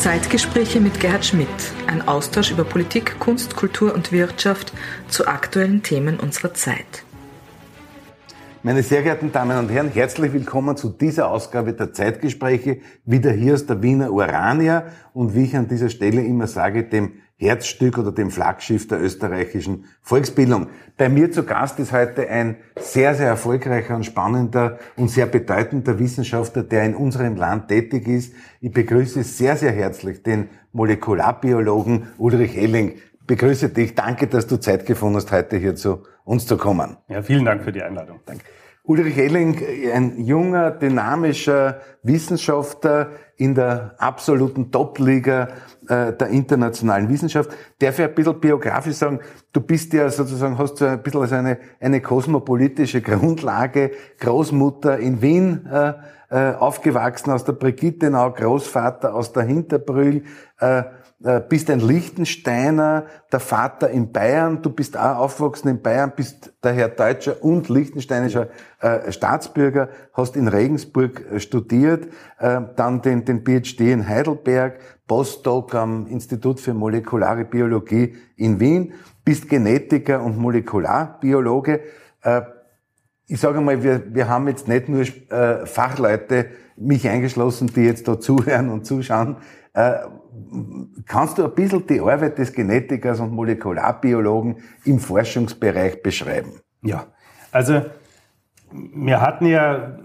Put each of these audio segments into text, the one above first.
Zeitgespräche mit Gerhard Schmidt. Ein Austausch über Politik, Kunst, Kultur und Wirtschaft zu aktuellen Themen unserer Zeit. Meine sehr geehrten Damen und Herren, herzlich willkommen zu dieser Ausgabe der Zeitgespräche. Wieder hier aus der Wiener Urania und wie ich an dieser Stelle immer sage, dem Herzstück oder dem Flaggschiff der österreichischen Volksbildung. Bei mir zu Gast ist heute ein sehr, sehr erfolgreicher und spannender und sehr bedeutender Wissenschaftler, der in unserem Land tätig ist. Ich begrüße sehr, sehr herzlich den Molekularbiologen Ulrich Elling. Begrüße dich. Danke, dass du Zeit gefunden hast, heute hier zu uns zu kommen. Ja, vielen Dank für die Einladung. Danke. Ulrich Elling, ein junger, dynamischer Wissenschaftler in der absoluten Top-Liga äh, der internationalen Wissenschaft. Darf ich ein bisschen biografisch sagen, du bist ja sozusagen, hast so ein bisschen eine, eine kosmopolitische Grundlage, Großmutter in Wien äh, aufgewachsen, aus der Brigittenau, Großvater aus der Hinterbrühl, äh, äh, bist ein Liechtensteiner, der Vater in Bayern, du bist auch aufgewachsen in Bayern, bist daher deutscher und liechtensteinischer äh, Staatsbürger, hast in Regensburg äh, studiert, äh, dann den, den PhD in Heidelberg, Postdoc am Institut für molekulare Biologie in Wien, bist Genetiker und Molekularbiologe. Äh, ich sage mal, wir, wir haben jetzt nicht nur äh, Fachleute, mich eingeschlossen, die jetzt da zuhören und zuschauen, äh, kannst du ein bisschen die Arbeit des Genetikers und Molekularbiologen im Forschungsbereich beschreiben? Ja, also wir hatten ja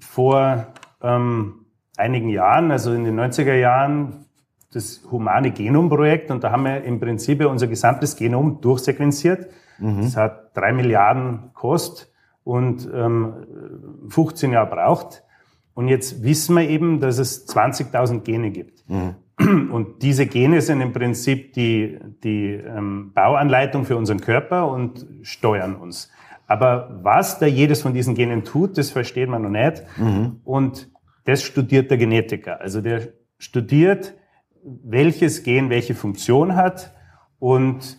vor ähm, einigen Jahren, also in den 90er Jahren, das humane Genomprojekt und da haben wir im Prinzip unser gesamtes Genom durchsequenziert. Mhm. Das hat drei Milliarden Kost und ähm, 15 Jahre braucht. Und jetzt wissen wir eben, dass es 20.000 Gene gibt. Mhm. Und diese Gene sind im Prinzip die, die ähm, Bauanleitung für unseren Körper und steuern uns. Aber was da jedes von diesen Genen tut, das versteht man noch nicht. Mhm. Und das studiert der Genetiker. Also der studiert, welches Gen welche Funktion hat und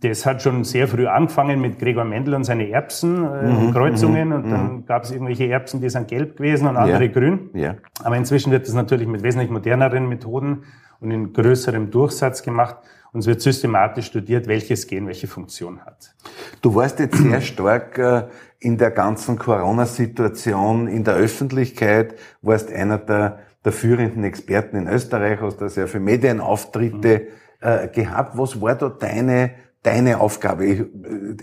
das hat schon sehr früh angefangen mit Gregor Mendel und seine Erbsen, äh, mhm, Kreuzungen. Mhm, und dann mhm. gab es irgendwelche Erbsen, die sind gelb gewesen und andere ja, grün. Ja. Aber inzwischen wird das natürlich mit wesentlich moderneren Methoden und in größerem Durchsatz gemacht. Und es wird systematisch studiert, welches Gen welche Funktion hat. Du warst jetzt sehr stark äh, in der ganzen Corona-Situation in der Öffentlichkeit, warst einer der, der führenden Experten in Österreich, hast da sehr viele Medienauftritte mhm. Äh, gehabt. Was war da deine deine Aufgabe? Ich,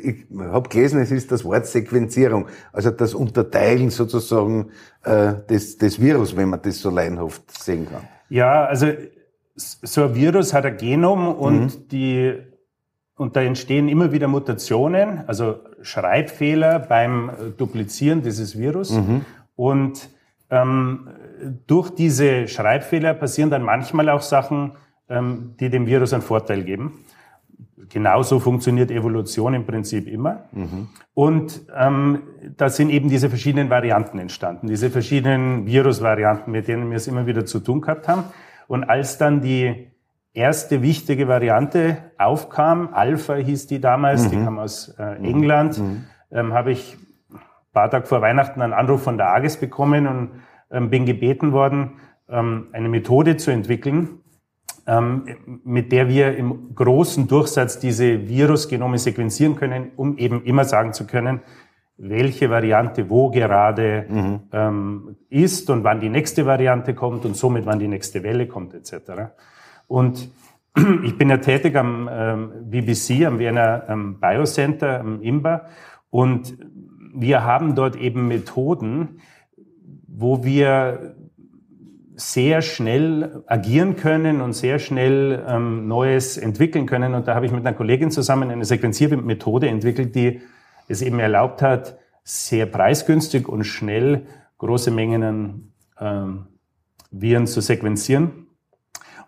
ich habe gelesen, es ist das Wort Sequenzierung, also das Unterteilen sozusagen äh, des, des Virus, wenn man das so laienhaft sehen kann. Ja, also so ein Virus hat ein Genom und mhm. die und da entstehen immer wieder Mutationen, also Schreibfehler beim Duplizieren dieses Virus. Mhm. Und ähm, durch diese Schreibfehler passieren dann manchmal auch Sachen, die dem Virus einen Vorteil geben genauso funktioniert Evolution im Prinzip immer. Mhm. Und ähm, da sind eben diese verschiedenen Varianten entstanden, diese verschiedenen Virusvarianten, mit denen wir es immer wieder zu tun gehabt haben. Und als dann die erste wichtige Variante aufkam, Alpha hieß die damals, mhm. die kam aus äh, mhm. England, mhm. ähm, habe ich ein paar Tage vor Weihnachten einen Anruf von der AGES bekommen und ähm, bin gebeten worden, ähm, eine Methode zu entwickeln, ähm, mit der wir im großen Durchsatz diese Virusgenome sequenzieren können, um eben immer sagen zu können, welche Variante wo gerade mhm. ähm, ist und wann die nächste Variante kommt und somit wann die nächste Welle kommt etc. Und ich bin ja tätig am ähm, BBC, am Wiener ähm, Biocenter, am IMBA und wir haben dort eben Methoden, wo wir sehr schnell agieren können und sehr schnell ähm, Neues entwickeln können. Und da habe ich mit einer Kollegin zusammen eine Sequenziermethode entwickelt, die es eben erlaubt hat, sehr preisgünstig und schnell große Mengen an ähm, Viren zu sequenzieren.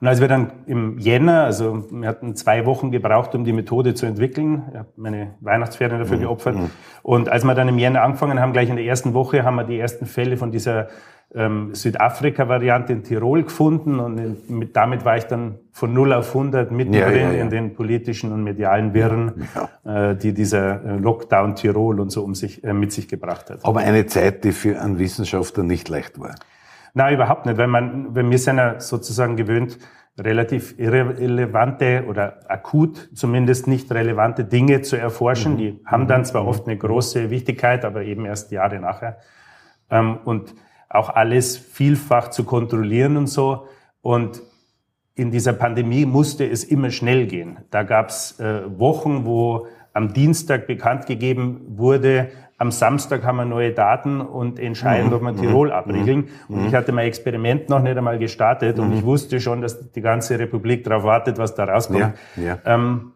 Und als wir dann im Jänner, also wir hatten zwei Wochen gebraucht, um die Methode zu entwickeln, ich habe meine Weihnachtsferien dafür mhm. geopfert. Mhm. Und als wir dann im Jänner angefangen haben, gleich in der ersten Woche, haben wir die ersten Fälle von dieser ähm, Südafrika-Variante in Tirol gefunden und mit, damit war ich dann von 0 auf 100 mittendrin ja, ja, ja. in den politischen und medialen Wirren, äh, die dieser äh, Lockdown Tirol und so um sich, äh, mit sich gebracht hat. Aber eine Zeit, die für einen Wissenschaftler nicht leicht war. Nein, überhaupt nicht, weil man, wenn wir sind ja sozusagen gewöhnt, relativ irrelevante oder akut zumindest nicht relevante Dinge zu erforschen. Mhm. Die haben dann zwar oft eine große Wichtigkeit, aber eben erst Jahre nachher. Ähm, und auch alles vielfach zu kontrollieren und so. Und in dieser Pandemie musste es immer schnell gehen. Da gab es äh, Wochen, wo am Dienstag bekannt gegeben wurde, am Samstag haben wir neue Daten und entscheiden, mhm. ob wir Tirol mhm. abriegeln. Mhm. Und ich hatte mein Experiment noch nicht einmal gestartet und mhm. ich wusste schon, dass die ganze Republik darauf wartet, was da rauskommt. Ja, ja. Ähm,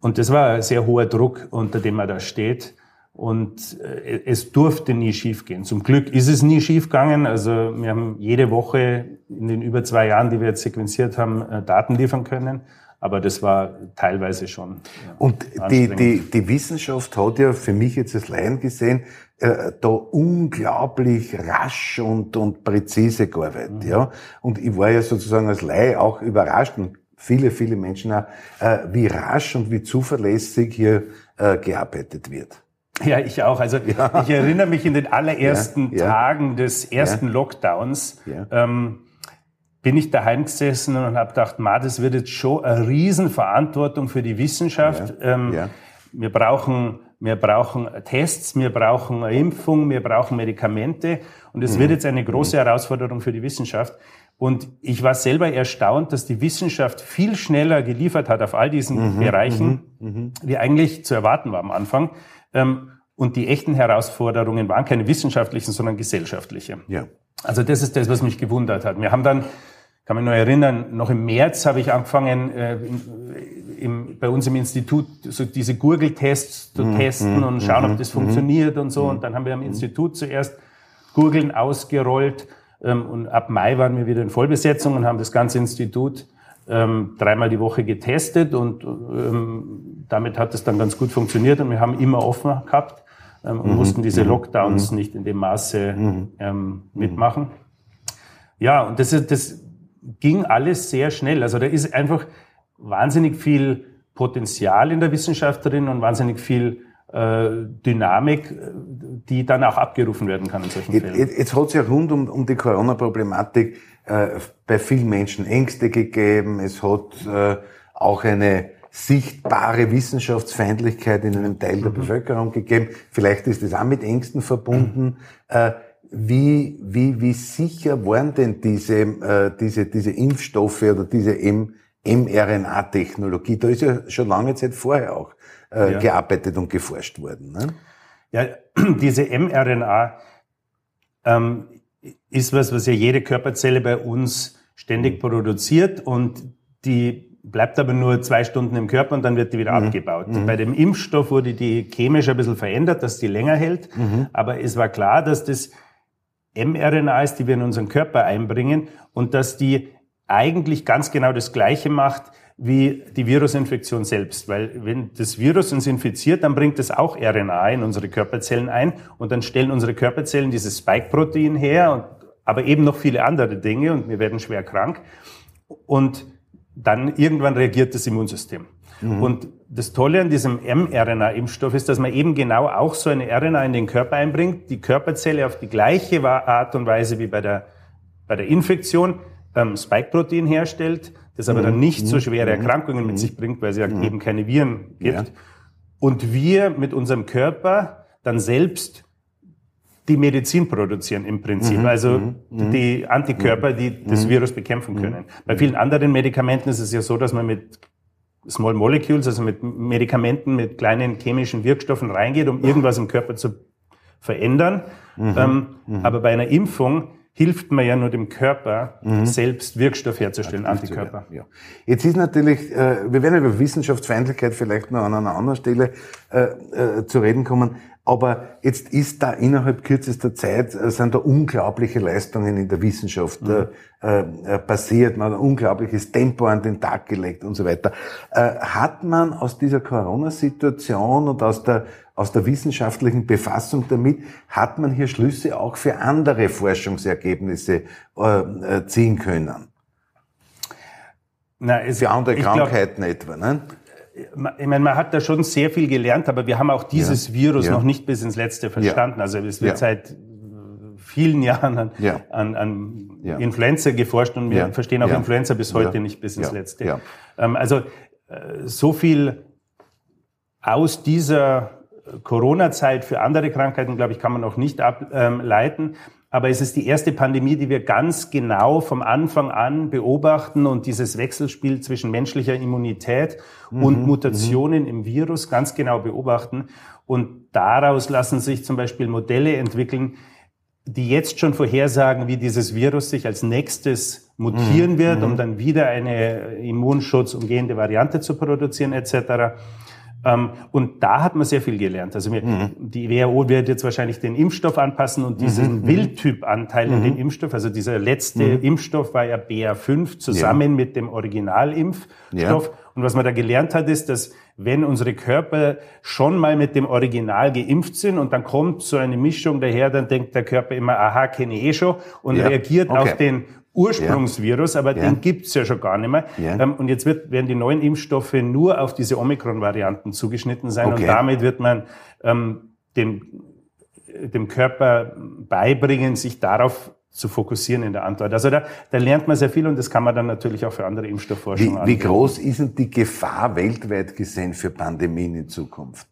und das war ein sehr hoher Druck, unter dem man da steht. Und äh, es durfte nie schiefgehen. Zum Glück ist es nie schiefgegangen. Also wir haben jede Woche in den über zwei Jahren, die wir jetzt sequenziert haben, äh, Daten liefern können. Aber das war teilweise schon. Und die, die, die Wissenschaft hat ja für mich jetzt als Laien gesehen, äh, da unglaublich rasch und, und präzise gearbeitet. Mhm. Ja? Und ich war ja sozusagen als Laie auch überrascht und viele, viele Menschen auch, äh, wie rasch und wie zuverlässig hier äh, gearbeitet wird. Ja, ich auch. Also ja. ich erinnere mich in den allerersten ja, ja. Tagen des ersten Lockdowns. Ähm, bin ich daheim gesessen und habe gedacht, ma, das wird jetzt schon eine Riesenverantwortung für die Wissenschaft. Ja, ähm, ja. Wir brauchen wir brauchen Tests, wir brauchen eine Impfung, wir brauchen Medikamente und es mhm. wird jetzt eine große Herausforderung für die Wissenschaft. Und ich war selber erstaunt, dass die Wissenschaft viel schneller geliefert hat auf all diesen mhm, Bereichen, mhm, mhm. wie eigentlich zu erwarten war am Anfang. Ähm, und die echten Herausforderungen waren keine wissenschaftlichen, sondern gesellschaftliche. Ja. Also das ist das, was mich gewundert hat. Wir haben dann kann mich nur erinnern, noch im März habe ich angefangen, äh, im, bei uns im Institut so diese Gurgeltests zu mhm. testen und schauen, ob mhm. das mhm. funktioniert und so. Und dann haben wir am Institut zuerst Gurgeln ausgerollt ähm, und ab Mai waren wir wieder in Vollbesetzung und haben das ganze Institut ähm, dreimal die Woche getestet und ähm, damit hat es dann ganz gut funktioniert und wir haben immer offen gehabt ähm, und mhm. mussten diese Lockdowns mhm. nicht in dem Maße mhm. ähm, mitmachen. Ja, und das ist das ging alles sehr schnell. Also da ist einfach wahnsinnig viel Potenzial in der Wissenschaft drin und wahnsinnig viel äh, Dynamik, die dann auch abgerufen werden kann in solchen Fällen. Jetzt, jetzt hat es ja rund um, um die Corona-Problematik äh, bei vielen Menschen Ängste gegeben. Es hat äh, auch eine sichtbare Wissenschaftsfeindlichkeit in einem Teil der mhm. Bevölkerung gegeben. Vielleicht ist das auch mit Ängsten verbunden. Mhm. Wie, wie, wie sicher waren denn diese, äh, diese, diese Impfstoffe oder diese mRNA-Technologie? Da ist ja schon lange Zeit vorher auch äh, ja. gearbeitet und geforscht worden. Ne? Ja, diese mRNA ähm, ist was, was ja jede Körperzelle bei uns ständig mhm. produziert und die bleibt aber nur zwei Stunden im Körper und dann wird die wieder mhm. abgebaut. Mhm. Bei dem Impfstoff wurde die chemisch ein bisschen verändert, dass die länger hält, mhm. aber es war klar, dass das mRNA ist, die wir in unseren Körper einbringen und dass die eigentlich ganz genau das Gleiche macht wie die Virusinfektion selbst. Weil wenn das Virus uns infiziert, dann bringt es auch RNA in unsere Körperzellen ein und dann stellen unsere Körperzellen dieses Spike-Protein her, und, aber eben noch viele andere Dinge und wir werden schwer krank. Und dann irgendwann reagiert das Immunsystem. Mhm. Und das Tolle an diesem mRNA-Impfstoff ist, dass man eben genau auch so eine RNA in den Körper einbringt, die Körperzelle auf die gleiche Art und Weise wie bei der, bei der Infektion ähm, Spike-Protein herstellt, das aber mhm. dann nicht so schwere mhm. Erkrankungen mit mhm. sich bringt, weil es ja mhm. eben keine Viren gibt. Ja. Und wir mit unserem Körper dann selbst die Medizin produzieren im Prinzip, mhm, also mhm, die Antikörper, die das Virus bekämpfen können. Bei vielen anderen Medikamenten ist es ja so, dass man mit Small Molecules, also mit Medikamenten, mit kleinen chemischen Wirkstoffen reingeht, um irgendwas im Körper zu verändern. Mhm. Ähm, mhm. Aber bei einer Impfung hilft man ja nur dem Körper, mhm. selbst Wirkstoff herzustellen, Antikörper. Ja. Jetzt ist natürlich, äh, wir werden über Wissenschaftsfeindlichkeit vielleicht noch an einer anderen Stelle äh, äh, zu reden kommen, aber jetzt ist da innerhalb kürzester Zeit, äh, sind da unglaubliche Leistungen in der Wissenschaft mhm. äh, äh, passiert. Man hat ein unglaubliches Tempo an den Tag gelegt und so weiter. Äh, hat man aus dieser Corona-Situation und aus der, aus der wissenschaftlichen Befassung damit, hat man hier Schlüsse auch für andere Forschungsergebnisse äh, äh ziehen können? Na, es, für andere Krankheiten glaub, etwa, ne? Ich meine, man hat da schon sehr viel gelernt, aber wir haben auch dieses ja. Virus ja. noch nicht bis ins Letzte verstanden. Ja. Also es wird seit vielen Jahren an, an, an. Influenza geforscht und wir verstehen auch. Influenza bis heute nicht bis ins. Letzte. Ähm, also äh, so viel aus dieser Corona-Zeit für andere Krankheiten, glaube ich, kann man noch nicht ableiten. Aber es ist die erste Pandemie, die wir ganz genau vom Anfang an beobachten und dieses Wechselspiel zwischen menschlicher Immunität und Mutationen im Virus ganz genau beobachten. Und daraus lassen sich zum Beispiel Modelle entwickeln, die jetzt schon vorhersagen, wie dieses Virus sich als nächstes mutieren wird, um dann wieder eine immunschutzumgehende Variante zu produzieren etc. Ähm, und da hat man sehr viel gelernt. Also wir, die WHO wird jetzt wahrscheinlich den Impfstoff anpassen und diesen Wildtyp-Anteil in dem Impfstoff, also dieser letzte Impfstoff war ja BA5 zusammen mit dem Originalimpfstoff. Ja. Und was man da gelernt hat, ist, dass wenn unsere Körper schon mal mit dem Original geimpft sind und dann kommt so eine Mischung daher, dann denkt der Körper immer, aha, kenne ich eh schon und Ja. reagiert Okay. auf den Ursprungsvirus, aber Ja. den gibt's ja schon gar nicht mehr. Ähm, und jetzt wird, werden die neuen Impfstoffe nur auf diese Omikron-Varianten zugeschnitten sein Okay. und damit wird man ähm, dem, dem Körper beibringen, sich darauf zu fokussieren in der Antwort. Also da, da lernt man sehr viel und das kann man dann natürlich auch für andere Wie, Impfstoffforschung wie anwenden. groß ist denn die Gefahr weltweit gesehen für Pandemien in Zukunft?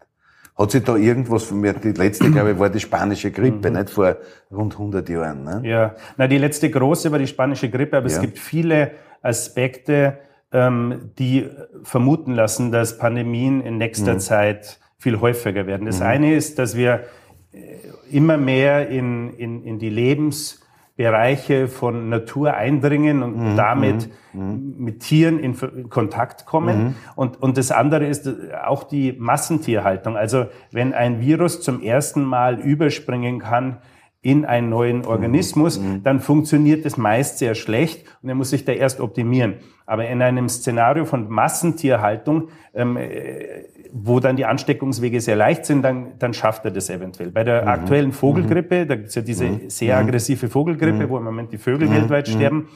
Hat sich da irgendwas von mir, die letzte, glaube ich, war die spanische Grippe, nicht vor rund 100 Jahren, ne? Ja, na die letzte große war die spanische Grippe, aber Ja. es gibt viele Aspekte, ähm, die vermuten lassen, dass Pandemien in nächster Zeit viel häufiger werden. Das eine ist, dass wir äh, immer mehr in, in, in die Lebensbereiche von Natur eindringen und damit mit Tieren in, Kontakt kommen. Und, und das andere ist äh, auch die Massentierhaltung. Also wenn ein Virus zum ersten Mal überspringen kann in einen neuen Organismus, dann funktioniert es meist sehr schlecht und er muss sich da erst optimieren. Aber in einem Szenario von Massentierhaltung, ähm, äh, wo dann die Ansteckungswege sehr leicht sind, dann, dann schafft er das eventuell. Bei der aktuellen Vogelgrippe, da gibt's ja diese sehr aggressive Vogelgrippe, wo im Moment die Vögel weltweit sterben.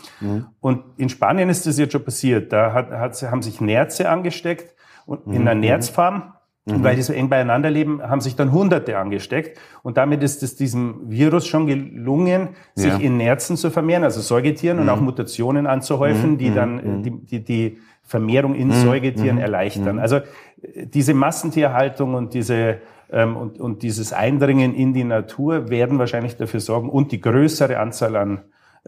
Und in Spanien ist das jetzt schon passiert. Da hat, hat, haben sich Nerze angesteckt und in einer Nerzfarm. Und weil die so eng beieinander leben, haben sich dann Hunderte angesteckt. Und damit ist es diesem Virus schon gelungen, sich Ja. in Nerzen zu vermehren, also Säugetieren und auch Mutationen anzuhäufen, die dann die, die, die Vermehrung in Säugetieren erleichtern. Also diese Massentierhaltung und diese ähm, und, und dieses Eindringen in die Natur werden wahrscheinlich dafür sorgen und die größere Anzahl an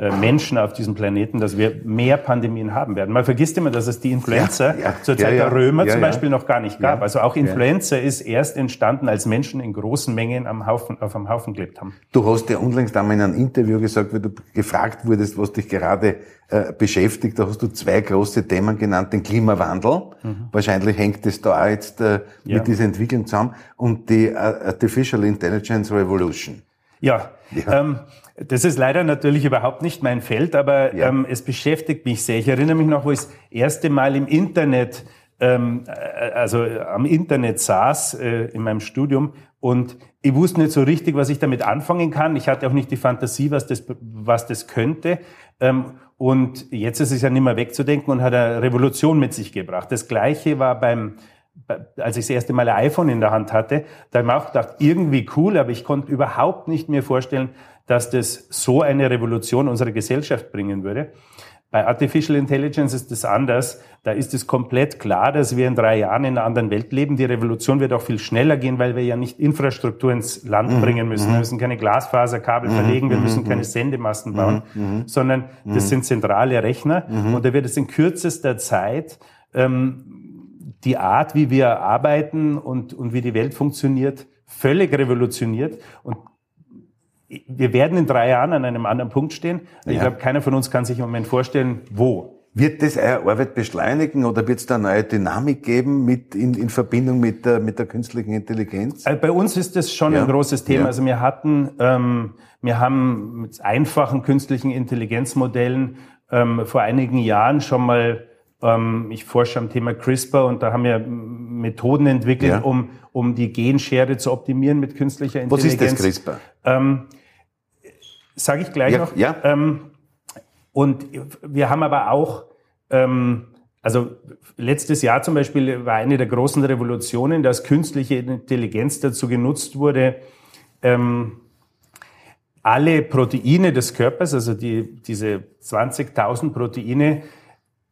Menschen auf diesem Planeten, dass wir mehr Pandemien haben werden. Man vergisst immer, dass es die Influenza Ja, ja, zur Zeit ja. der Römer zum. Beispiel noch gar nicht gab. Also auch Influenza ist erst entstanden, als Menschen in großen Mengen am Haufen, auf einem Haufen gelebt haben. Du hast ja unlängst einmal in einem Interview gesagt, weil du gefragt wurdest, was dich gerade äh, beschäftigt, da hast du zwei große Themen genannt, den Klimawandel. Wahrscheinlich hängt es da auch jetzt äh, mit dieser Entwicklung zusammen und die äh, Artificial Intelligence Revolution. Ja, Ja. Ähm, das ist leider natürlich überhaupt nicht mein Feld, aber Ja. ähm, es beschäftigt mich sehr. Ich erinnere mich noch, wo ich das erste Mal im Internet, ähm, äh, also äh, am Internet saß äh, in meinem Studium und ich wusste nicht so richtig, was ich damit anfangen kann. Ich hatte auch nicht die Fantasie, was das, was das könnte. Ähm, und jetzt ist es ja nicht mehr wegzudenken und hat eine Revolution mit sich gebracht. Das Gleiche war beim als ich das erste Mal ein iPhone in der Hand hatte, da habe ich mir auch gedacht, irgendwie cool, aber ich konnte überhaupt nicht mir vorstellen, dass das so eine Revolution unserer Gesellschaft bringen würde. Bei Artificial Intelligence ist das anders. Da ist es komplett klar, dass wir in drei Jahren in einer anderen Welt leben. Die Revolution wird auch viel schneller gehen, weil wir ja nicht Infrastruktur ins Land bringen müssen. Wir müssen keine Glasfaserkabel verlegen, wir müssen keine Sendemasten bauen, sondern das sind zentrale Rechner. Und da wird es in kürzester Zeit ähm, die Art, wie wir arbeiten und, und wie die Welt funktioniert, völlig revolutioniert. Und wir werden in drei Jahren an einem anderen Punkt stehen. Ich Ja. glaube, keiner von uns kann sich im Moment vorstellen, wo. Wird das eure Arbeit beschleunigen oder wird es da neue Dynamik geben mit, in, in Verbindung mit der, mit der künstlichen Intelligenz? Also bei uns ist das schon Ja. ein großes Thema. Ja. Also wir hatten, ähm, wir haben mit einfachen künstlichen Intelligenzmodellen ähm, vor einigen Jahren schon mal, ähm, ich forsche am Thema CRISPR und da haben wir Methoden entwickelt, Ja. um, um die Genschere zu optimieren mit künstlicher Was Intelligenz. ist das CRISPR? Ähm, Sage ich gleich Ja, noch. ja. Ähm, und wir haben aber auch, ähm, also letztes Jahr zum Beispiel war eine der großen Revolutionen, dass künstliche Intelligenz dazu genutzt wurde, ähm, alle Proteine des Körpers, also die, diese 20.000 Proteine,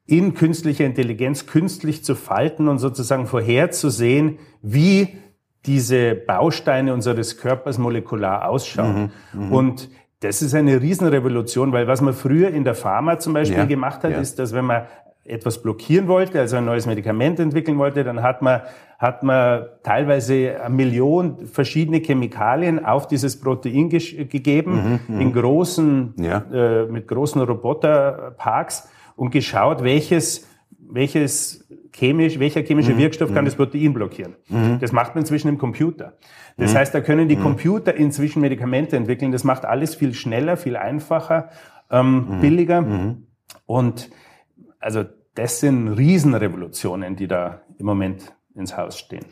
in künstlicher Intelligenz künstlich zu falten und sozusagen vorherzusehen, wie diese Bausteine unseres Körpers molekular ausschauen. Mhm, mh. Und das ist eine Riesenrevolution, weil was man früher in der Pharma zum Beispiel ja, gemacht hat, ja. ist, dass wenn man etwas blockieren wollte, also ein neues Medikament entwickeln wollte, dann hat man, hat man teilweise eine Million verschiedene Chemikalien auf dieses Protein ge gegeben, mhm, mhm, in großen, ja. äh, mit großen Roboterparks und geschaut, welches, welches chemisch, welcher chemische mhm. Wirkstoff kann mhm. das Protein blockieren. Mhm. Das macht man inzwischen im Computer. Das mhm. heißt, da können die mhm. Computer inzwischen Medikamente entwickeln. Das macht alles viel schneller, viel einfacher, ähm, billiger. Und also das sind Riesenrevolutionen, die da im Moment ins Haus stehen.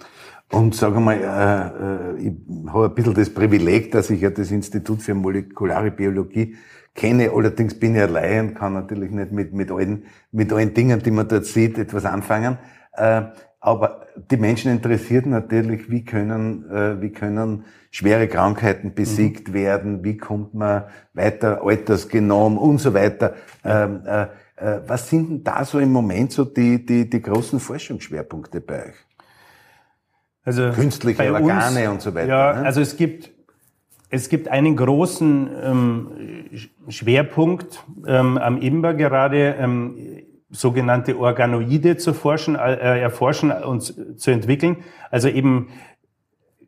Und sage mal, äh, äh, ich habe ein bisschen das Privileg, dass ich ja das Institut für molekulare Biologie kenne. Allerdings bin ich allein und kann natürlich nicht mit, mit, allen, mit allen Dingen, die man dort sieht, etwas anfangen. Äh, aber die Menschen interessiert natürlich, wie können, äh, wie können schwere Krankheiten besiegt mhm. werden, wie kommt man weiter, Altersgenom und so weiter. Ähm, äh, äh, was sind denn da so im Moment so die, die, die großen Forschungsschwerpunkte bei euch? Also Künstliche Organe und so weiter. Ja, ne? also es gibt es gibt einen großen ähm, Schwerpunkt ähm, am IMBA gerade, ähm, sogenannte Organoide zu forschen, äh, erforschen und zu entwickeln. Also eben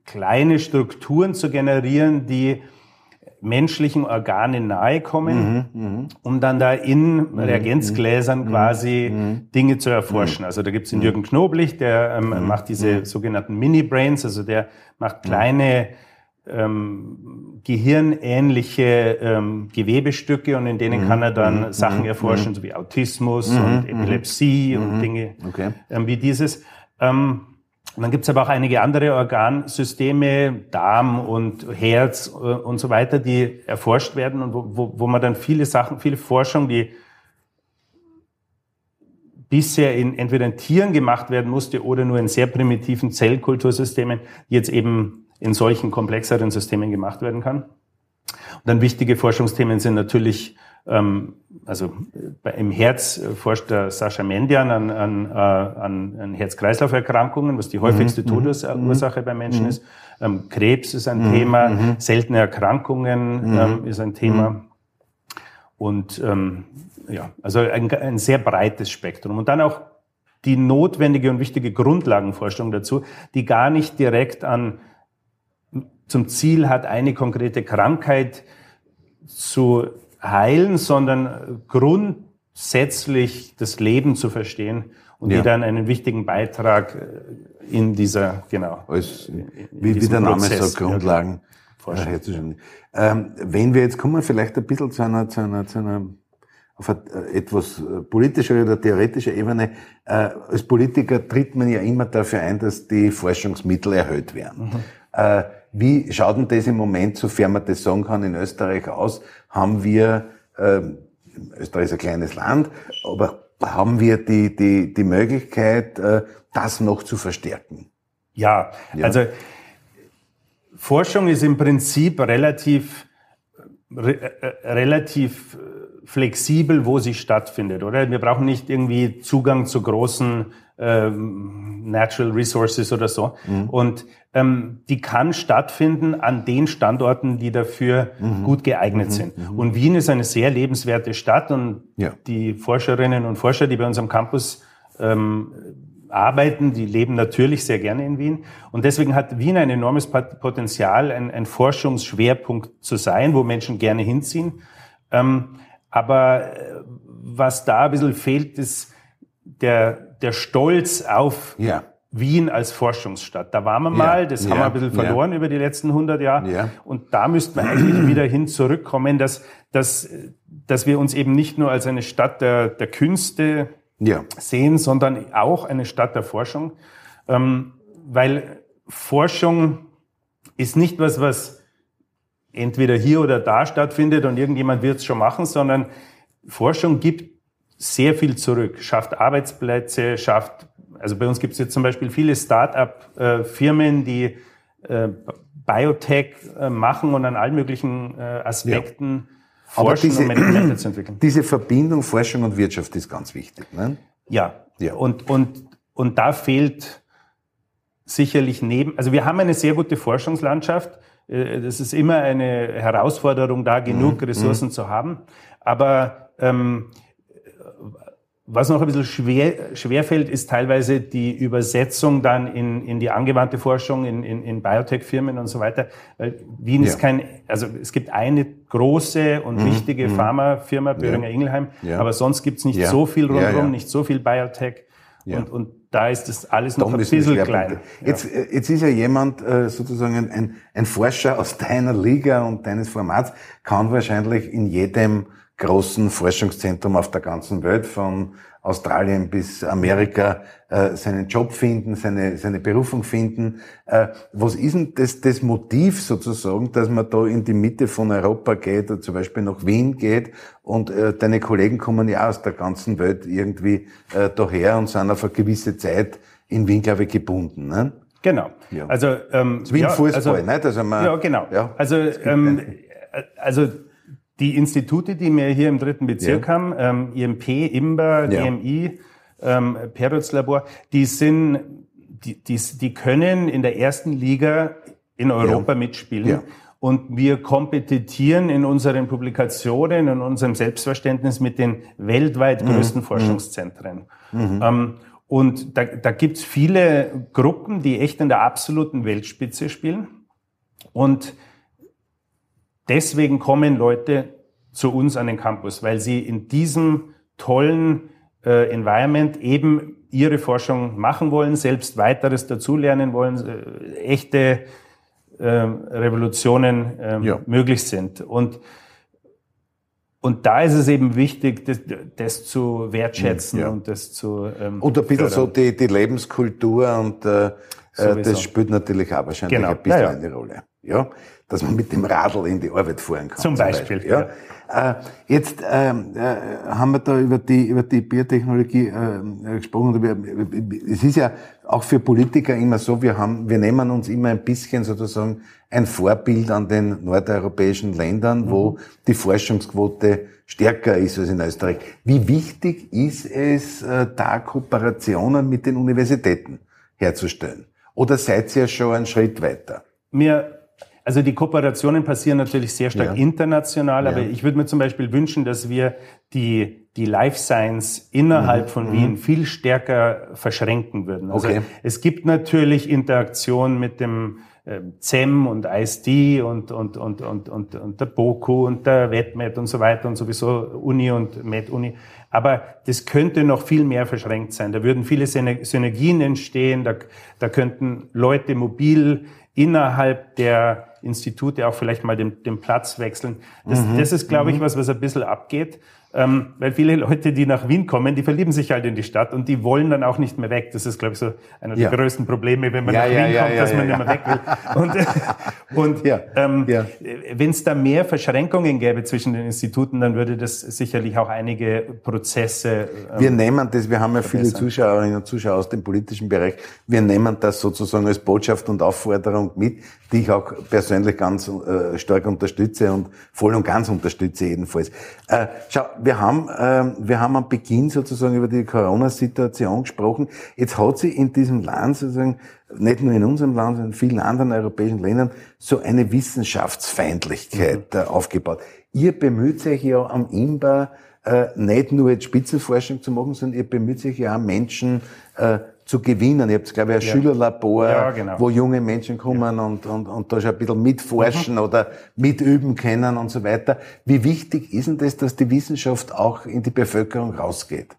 kleine Strukturen zu generieren, die menschlichen Organen nahe kommen, mhm, mhm. um dann da in mhm, Reagenzgläsern mhm, quasi mhm. Dinge zu erforschen. Also da gibt's den Jürgen Knoblich, der ähm, macht diese sogenannten Mini-Brains, also der macht kleine ähm, gehirnähnliche ähm, Gewebestücke und in denen kann er dann. Sachen erforschen, so wie Autismus und. Epilepsie und Dinge okay. ähm, wie dieses. Ähm, und dann gibt's aber auch einige andere Organsysteme, Darm und Herz äh, und so weiter, die erforscht werden und wo, wo, wo man dann viele Sachen, viele Forschung, die bisher in, entweder in Tieren gemacht werden musste oder nur in sehr primitiven Zellkultursystemen, jetzt eben in solchen komplexeren Systemen gemacht werden kann. Und dann wichtige Forschungsthemen sind natürlich, also bei, im Herz forscht der Sascha Mendian an, an, äh, an, an Herz-Kreislauf-Erkrankungen, was die häufigste mhm. Todesursache mhm. bei Menschen mhm. ist. Ähm, Krebs ist ein mhm. Thema, mhm. seltene Erkrankungen mhm. ähm, ist ein Thema. Und ähm, ja, also ein, ein sehr breites Spektrum. Und dann auch die notwendige und wichtige Grundlagenforschung dazu, die gar nicht direkt an zum Ziel hat, eine konkrete Krankheit zu heilen, sondern grundsätzlich das Leben zu verstehen und ja. die dann einen wichtigen Beitrag äh, in dieser, genau. Als, wie, wie der Name Prozess, sagt, Grundlagen ja, herzustellen. Ähm, wenn wir jetzt kommen, vielleicht ein bisschen zu einer, zu einer, zu einer auf eine, äh, etwas äh, politischer oder theoretischer Ebene. Äh, als Politiker tritt man ja immer dafür ein, dass die Forschungsmittel erhöht werden. Mhm. Äh, wie schaut denn das im Moment, sofern man das sagen kann, in Österreich aus? Haben wir, äh, Österreich ist ein kleines Land, aber haben wir die, die, die Möglichkeit, äh, das noch zu verstärken? Ja, ja, also Forschung ist im Prinzip relativ, re, äh, relativ flexibel, wo sie stattfindet, oder? Wir brauchen nicht irgendwie Zugang zu großen ähm, Natural Resources oder so. Mhm. Und ähm, die kann stattfinden an den Standorten, die dafür mhm. gut geeignet mhm. sind. Mhm. Und Wien ist eine sehr lebenswerte Stadt und ja. die Forscherinnen und Forscher, die bei uns am Campus ähm, arbeiten, die leben natürlich sehr gerne in Wien. Und deswegen hat Wien ein enormes Potenzial, ein, ein Forschungsschwerpunkt zu sein, wo Menschen gerne hinziehen. Ähm, aber äh, was da ein bisschen fehlt, ist der, der Stolz auf ja. Wien als Forschungsstadt. Da waren wir mal, das ja. haben wir ein bisschen verloren ja. über die letzten 100 Jahre. Ja. Und da müssten wir eigentlich wieder hin zurückkommen, dass, dass, dass wir uns eben nicht nur als eine Stadt der, der Künste sehen, sondern auch eine Stadt der Forschung. Ähm, weil Forschung ist nicht was, was entweder hier oder da stattfindet und irgendjemand wird es schon machen, sondern Forschung gibt sehr viel zurück, schafft Arbeitsplätze, schafft, also bei uns gibt es jetzt zum Beispiel viele Start-up-Firmen, die äh, Biotech äh, machen und an allen möglichen äh, Aspekten ja. forschen, diese, um Medikamente zu entwickeln. Diese Verbindung Forschung und Wirtschaft ist ganz wichtig. Ne? Ja. ja. Und, und, und da fehlt sicherlich neben, also wir haben eine sehr gute Forschungslandschaft. Das ist immer eine Herausforderung, da genug mhm. Ressourcen mhm. zu haben. Aber ähm, was noch ein bisschen schwer, schwer fällt, ist teilweise die Übersetzung dann in, in die angewandte Forschung, in, in, in Biotech-Firmen und so weiter. Weil Wien ja. ist kein, also es gibt eine große und mhm. wichtige mhm. Pharmafirma, Böhringer ja. Ingelheim, ja. aber sonst gibt's nicht so viel rundherum, nicht so viel Biotech. Und, und da ist das alles noch ein bisschen klein. Jetzt, äh, jetzt ist ja jemand, äh, sozusagen ein, ein Forscher aus deiner Liga und deines Formats, kann wahrscheinlich in jedem großen Forschungszentrum auf der ganzen Welt, von Australien bis Amerika, äh, seinen Job finden, seine, seine Berufung finden. Äh, was ist denn das, das Motiv sozusagen, dass man da in die Mitte von Europa geht, oder zum Beispiel nach Wien geht und äh, deine Kollegen kommen ja aus der ganzen Welt irgendwie äh, daher und sind auf eine gewisse Zeit in Wien, glaube ich, gebunden. Ne? Genau. Ja. Also ähm, Wien ja, Fußball, also, nicht? Also man, ja, genau. Ja, also ähm, also die Institute, die wir hier im dritten Bezirk ja. haben, ähm, IMP, IMBA, ja. DMI, ähm, Perutz Labor, die sind, die, die, die können in der ersten Liga in Europa ja. mitspielen. Und wir kompetitieren in unseren Publikationen, in unserem Selbstverständnis mit den weltweit mhm. größten mhm. Forschungszentren. Mhm. Ähm, und da, da gibt's viele Gruppen, die echt in der absoluten Weltspitze spielen. Und deswegen kommen Leute zu uns an den Campus, weil sie in diesem tollen äh, Environment eben ihre Forschung machen wollen, selbst weiteres dazulernen wollen, äh, echte äh, Revolutionen äh, ja. möglich sind. Und und da ist es eben wichtig, das, das zu wertschätzen ja. und das zu ähm, und ein bisschen fördern. so die, die Lebenskultur und äh, äh Sowieso. das spielt natürlich auch wahrscheinlich genau. ein bisschen ja, eine Rolle. Ja, dass man mit dem Radl in die Arbeit fahren kann. Zum, zum Beispiel. Beispiel ja. Äh, jetzt äh, äh, haben wir da über die, über die Biotechnologie äh, gesprochen. Es ist ja auch für Politiker immer so, wir, haben, wir nehmen uns immer ein bisschen sozusagen ein Vorbild an den nordeuropäischen Ländern, mhm. wo die Forschungsquote stärker ist als in Österreich. Wie wichtig ist es, äh, da Kooperationen mit den Universitäten herzustellen? Oder seid ihr schon einen Schritt weiter? Mir also die Kooperationen passieren natürlich sehr stark ja. international, aber ja. ich würde mir zum Beispiel wünschen, dass wir die, die Life Science innerhalb mhm. von Wien mhm. viel stärker verschränken würden. Also okay. es gibt natürlich Interaktion mit dem äh, CEM und ISD und, und, und, und, und, und der BOKU und der WetMed und so weiter und sowieso Uni und MedUni. Aber das könnte noch viel mehr verschränkt sein. Da würden viele Synergien entstehen, da, da könnten Leute mobil innerhalb der Institute auch vielleicht mal den, den Platz wechseln. Das, mhm. das ist, glaube ich, mhm. was, was ein bisschen abgeht. Ähm, weil viele Leute, die nach Wien kommen, die verlieben sich halt in die Stadt und die wollen dann auch nicht mehr weg. Das ist, glaube ich, so einer ja. der größten Probleme, wenn man ja, nach ja, Wien kommt, dass man nicht mehr weg will. Und, und ähm, wenn es da mehr Verschränkungen gäbe zwischen den Instituten, dann würde das sicherlich auch einige Prozesse. Ähm, wir nehmen das, wir haben ja viele Zuschauerinnen und Zuschauer aus dem politischen Bereich, wir nehmen das sozusagen als Botschaft und Aufforderung mit, die ich auch persönlich ganz äh, stark unterstütze und voll und ganz unterstütze jedenfalls. Äh, schau, wir haben, äh, wir haben am Beginn sozusagen über die Corona-Situation gesprochen. Jetzt hat sie in diesem Land sozusagen, nicht nur in unserem Land, sondern in vielen anderen europäischen Ländern, so eine Wissenschaftsfeindlichkeit mhm. äh, aufgebaut. Ihr bemüht euch ja am IMBA, äh, nicht nur jetzt Spitzenforschung zu machen, sondern ihr bemüht sich ja auch Menschen äh, zu gewinnen. Ihr habt, glaube ich, ein ja. Schülerlabor, ja, genau. wo junge Menschen kommen ja. und, und, und da schon ein bisschen mitforschen mhm. oder mitüben können und so weiter. Wie wichtig ist denn das, dass die Wissenschaft auch in die Bevölkerung rausgeht?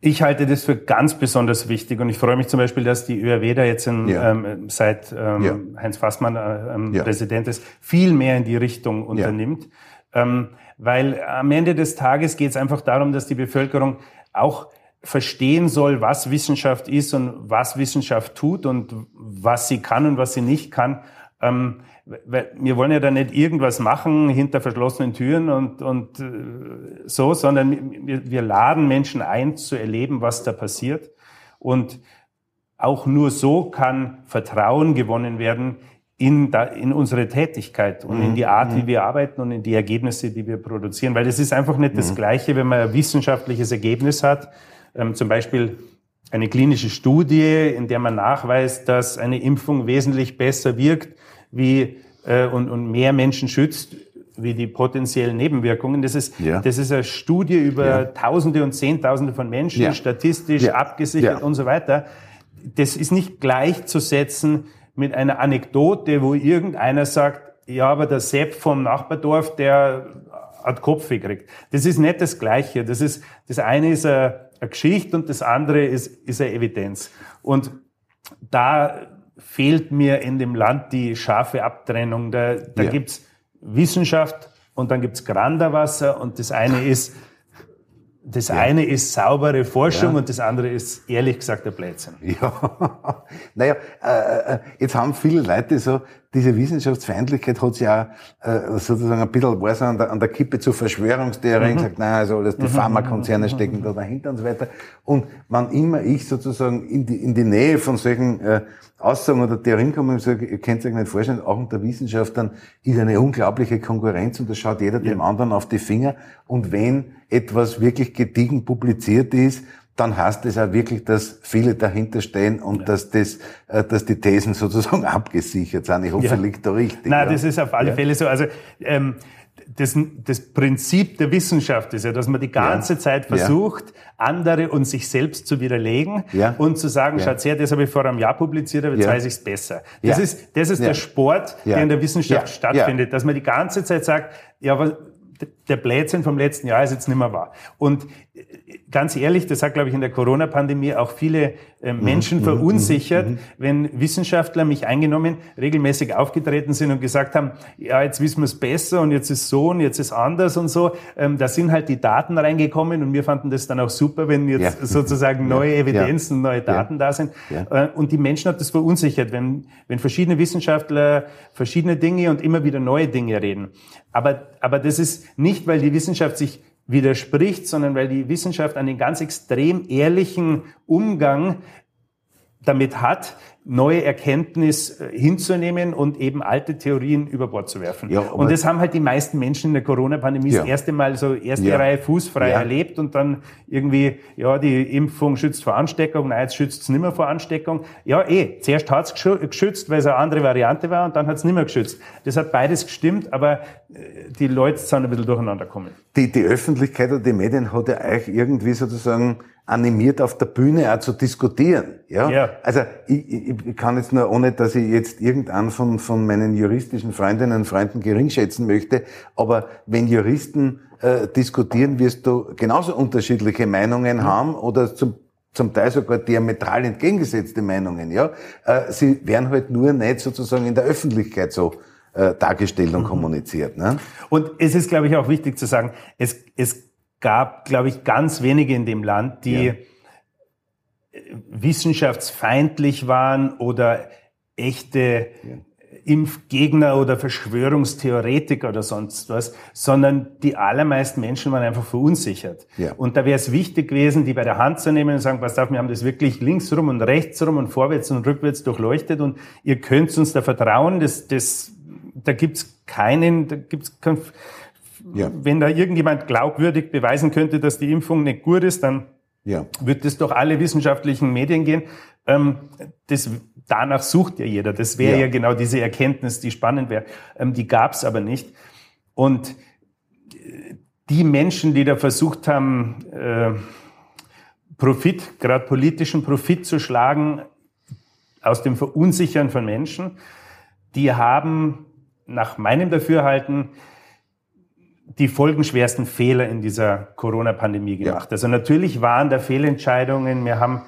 Ich halte das für ganz besonders wichtig und ich freue mich zum Beispiel, dass die ÖRW da jetzt in, ja. ähm, seit ähm, ja. Heinz Fassmann äh, ähm, ja. Präsident ist, viel mehr in die Richtung unternimmt. Ähm, weil am Ende des Tages geht es einfach darum, dass die Bevölkerung auch verstehen soll, was Wissenschaft ist und was Wissenschaft tut und was sie kann und was sie nicht kann. Ähm, wir wollen ja da nicht irgendwas machen hinter verschlossenen Türen und, und äh, so, sondern wir, wir laden Menschen ein, zu erleben, was da passiert. Und auch nur so kann Vertrauen gewonnen werden in, da, in unsere Tätigkeit und mhm. in die Art, wie mhm. wir arbeiten und in die Ergebnisse, die wir produzieren. Weil das ist einfach nicht mhm. das Gleiche, wenn man ein wissenschaftliches Ergebnis hat, zum Beispiel eine klinische Studie, in der man nachweist, dass eine Impfung wesentlich besser wirkt wie, äh, und, und mehr Menschen schützt wie die potenziellen Nebenwirkungen. Das ist, ja. das ist eine Studie über ja. Tausende und Zehntausende von Menschen, ja. statistisch abgesichert und so weiter. Das ist nicht gleichzusetzen mit einer Anekdote, wo irgendeiner sagt, ja, aber der Sepp vom Nachbardorf, der hat Kopfweh gekriegt. Das ist nicht das Gleiche. Das ist, das eine ist eine, eine Geschichte und das andere ist, ist eine Evidenz. Und da fehlt mir in dem Land die scharfe Abtrennung. Da, da ja. gibt's Wissenschaft und dann gibt's Granderwasser und das eine ist das ja. eine ist saubere Forschung ja. und das andere ist ehrlich gesagt der Blödsinn. Ja, naja, äh, äh, jetzt haben viele Leute so, diese Wissenschaftsfeindlichkeit hat sich ja äh, sozusagen ein bisschen war so an der, an der Kippe zu Verschwörungstheorien mhm. gesagt, naja, also alles die mhm. Pharmakonzerne mhm. stecken da dahinter und so weiter. Und wann immer ich sozusagen in die, in die Nähe von solchen äh, Aussagen oder Theorien komme und sage, ihr könnt euch nicht vorstellen, auch unter Wissenschaftlern ist eine unglaubliche Konkurrenz und da schaut jeder ja. dem anderen auf die Finger. Und wenn etwas wirklich gediegen publiziert ist, dann heißt es auch wirklich, dass viele dahinter stehen und ja. dass das, äh, dass die Thesen sozusagen abgesichert sind. Ich hoffe, ja. liegt da richtig. Nein, ja. das ist auf alle ja. Fälle so. Also ähm, das, das Prinzip der Wissenschaft ist ja, dass man die ganze ja. Zeit versucht, ja. andere und sich selbst zu widerlegen ja. und zu sagen, schaut her, das habe ich vor einem Jahr publiziert, aber jetzt weiß ich es besser. Das ist, das ist der Sport, der in der Wissenschaft stattfindet, dass man die ganze Zeit sagt, ja, aber der Blödsinn vom letzten Jahr ist jetzt nicht mehr wahr. Und ganz ehrlich, das hat, glaube ich, in der Corona-Pandemie auch viele äh, mhm. Menschen mhm. verunsichert, mhm. wenn Wissenschaftler mich eingenommen, regelmäßig aufgetreten sind und gesagt haben, ja, jetzt wissen wir es besser und jetzt ist so und jetzt ist anders und so. Ähm, da sind halt die Daten reingekommen und wir fanden das dann auch super, wenn jetzt ja. sozusagen neue Evidenzen, ja. neue Daten ja. da sind. Äh, und die Menschen hat das verunsichert, wenn, wenn verschiedene Wissenschaftler verschiedene Dinge und immer wieder neue Dinge reden. Aber, aber das ist nicht, weil die Wissenschaft sich widerspricht, sondern weil die Wissenschaft einen ganz extrem ehrlichen Umgang damit hat, neue Erkenntnis äh, hinzunehmen und eben alte Theorien über Bord zu werfen. Ja, und das haben halt die meisten Menschen in der Corona-Pandemie ja. das erste Mal so erste ja. Reihe fußfrei erlebt und dann irgendwie, ja, die Impfung schützt vor Ansteckung, nein, jetzt schützt es nicht mehr vor Ansteckung. Ja, eh, zuerst hat es geschützt, weil es eine andere Variante war und dann hat es nicht mehr geschützt. Das hat beides gestimmt, aber äh, die Leute sind ein bisschen durcheinander gekommen. Die, die Öffentlichkeit oder die Medien hat ja euch irgendwie sozusagen animiert, auf der Bühne auch zu diskutieren. Ja? ja. Also ich, ich kann jetzt nur, ohne dass ich jetzt irgendeinen von, von meinen juristischen Freundinnen und Freunden geringschätzen möchte, aber wenn Juristen äh, diskutieren, wirst du genauso unterschiedliche Meinungen mhm. haben oder zum zum Teil sogar diametral entgegengesetzte Meinungen, ja. Äh, sie werden halt nur nicht sozusagen in der Öffentlichkeit so äh, dargestellt und mhm. kommuniziert. Ne? Und es ist, glaube ich, auch wichtig zu sagen, es, es gab, glaube ich, ganz wenige in dem Land, die ja. wissenschaftsfeindlich waren oder echte ja. Impfgegner oder Verschwörungstheoretiker oder sonst was, sondern die allermeisten Menschen waren einfach verunsichert. Ja. Und da wäre es wichtig gewesen, die bei der Hand zu nehmen und sagen, pass auf, wir haben das wirklich linksrum und rechtsrum und vorwärts und rückwärts durchleuchtet und ihr könnt uns da vertrauen, das, das, da gibt's keinen, da gibt's kein, ja. Wenn da irgendjemand glaubwürdig beweisen könnte, dass die Impfung nicht gut ist, dann ja. wird das durch alle wissenschaftlichen Medien gehen. Ähm, das, danach sucht ja jeder. Das wäre ja. ja. genau diese Erkenntnis, die spannend wäre. Ähm, die gab es aber nicht. Und äh, die Menschen, die da versucht haben, äh, Profit, gerade politischen Profit zu schlagen aus dem Verunsichern von Menschen, die haben nach meinem Dafürhalten die folgenschwersten Fehler in dieser Corona-Pandemie gemacht. Ja. Also natürlich waren da Fehlentscheidungen. Wir haben,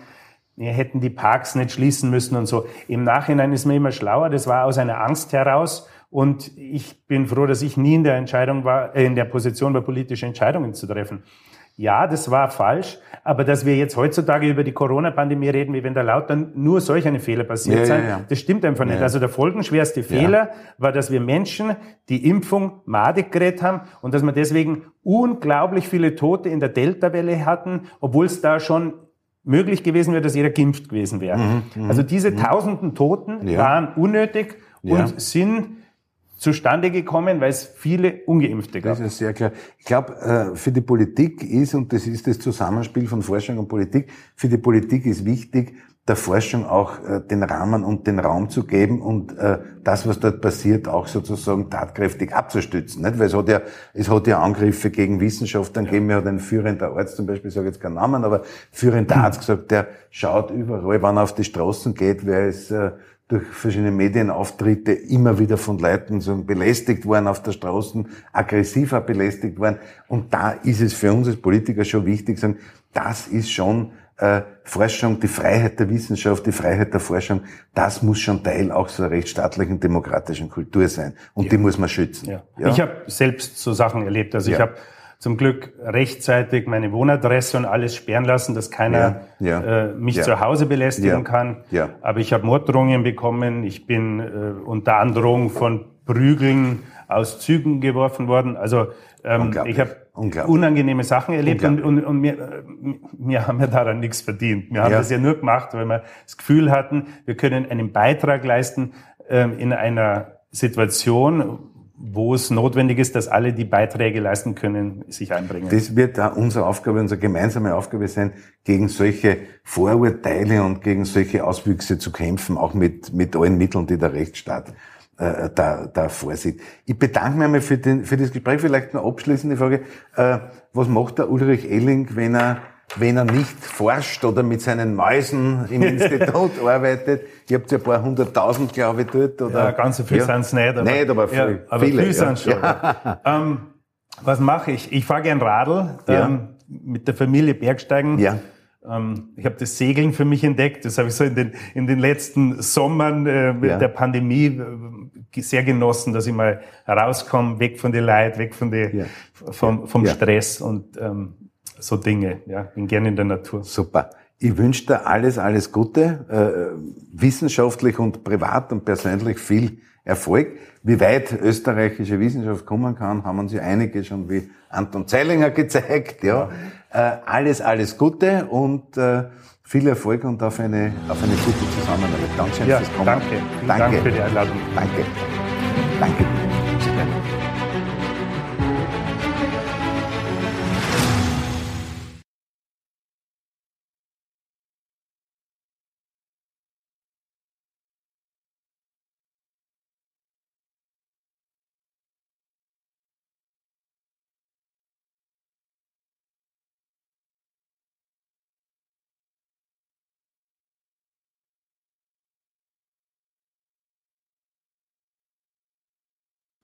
wir hätten die Parks nicht schließen müssen und so. Im Nachhinein ist man immer schlauer. Das war aus einer Angst heraus. Und ich bin froh, dass ich nie in der Entscheidung war, äh, in der Position war, politische Entscheidungen zu treffen. Ja, das war falsch, aber dass wir jetzt heutzutage über die Corona-Pandemie reden, wie wenn da lauter nur solch eine Fehler passiert ja, sind, ja, ja. das stimmt einfach nicht. Also der folgenschwerste Fehler war, dass wir Menschen die Impfung madig gerät haben und dass wir deswegen unglaublich viele Tote in der Delta-Welle hatten, obwohl es da schon möglich gewesen wäre, dass jeder geimpft gewesen wäre. Mhm, mhm also diese mhm. tausenden Toten waren unnötig und sind zustande gekommen, weil es viele Ungeimpfte gab. Das ist sehr klar. Ich glaube, äh, für die Politik ist, und das ist das Zusammenspiel von Forschung und Politik, für die Politik ist wichtig, der Forschung auch äh, den Rahmen und den Raum zu geben und äh, das, was dort passiert, auch sozusagen tatkräftig abzustützen. Nicht? Weil es hat ja, es hat ja Angriffe gegen Wissenschaft, dann ja. geben wir halt ein führender Arzt, zum Beispiel, ich sage jetzt keinen Namen, aber führender Arzt gesagt, der schaut überall, wann er auf die Straßen geht, wer ist äh, durch verschiedene Medienauftritte immer wieder von Leuten so belästigt worden auf der Straße, aggressiver belästigt worden. Und da ist es für uns als Politiker schon wichtig, sagen, das ist schon äh, Forschung, die Freiheit der Wissenschaft, die Freiheit der Forschung, das muss schon Teil auch so einer rechtsstaatlichen, demokratischen Kultur sein. Und ja. die muss man schützen. Ja. ja? Ich habe selbst so Sachen erlebt. Also ich habe zum Glück rechtzeitig meine Wohnadresse und alles sperren lassen, dass keiner ja, ja, äh, mich ja, zu Hause belästigen kann. Aber ich habe Morddrohungen bekommen. Ich bin äh, unter Androhung von Prügeln aus Zügen geworfen worden. Also ähm, ich habe unangenehme Sachen erlebt und, und, und wir, äh, wir haben ja daran nichts verdient. Wir haben das ja nur gemacht, weil wir das Gefühl hatten, wir können einen Beitrag leisten ähm, in einer Situation, wo es notwendig ist, dass alle, die Beiträge leisten können, sich einbringen. Das wird da unsere Aufgabe, unsere gemeinsame Aufgabe sein, gegen solche Vorurteile und gegen solche Auswüchse zu kämpfen, auch mit, mit allen Mitteln, die der Rechtsstaat äh, da, da vorsieht. Ich bedanke mich einmal für, den, für das Gespräch. Vielleicht eine abschließende Frage. Äh, was macht der Ulrich Elling, wenn er wenn er nicht forscht oder mit seinen Mäusen im Institut arbeitet. Ihr habt ja ein paar hunderttausend, glaube ich, dort. Oder? Ja, ganz so viel ja. sind es nicht. Aber, nicht, aber, viel, ja, aber viele. Viel ja. schon. Ja. Ähm, was mache ich? Ich fahre gern Radl ähm, mit der Familie Bergsteigen. Ja. Ähm, ich habe das Segeln für mich entdeckt. Das habe ich so in den, in den letzten Sommern äh, mit der Pandemie äh, sehr genossen, dass ich mal rauskomme, weg von den Leid, weg von die, vom, vom Stress und ähm, so Dinge. Ja, bin gerne in der Natur. Super. Ich wünsche dir alles, alles Gute, äh, wissenschaftlich und privat und persönlich viel Erfolg. Wie weit österreichische Wissenschaft kommen kann, haben uns ja einige schon wie Anton Zeilinger gezeigt. Ja, äh, alles, alles Gute und äh, viel Erfolg und auf eine, auf eine gute Zusammenarbeit. Dankeschön ja, fürs Kommen. Danke. Danke. Dank für die Einladung. Danke. Danke.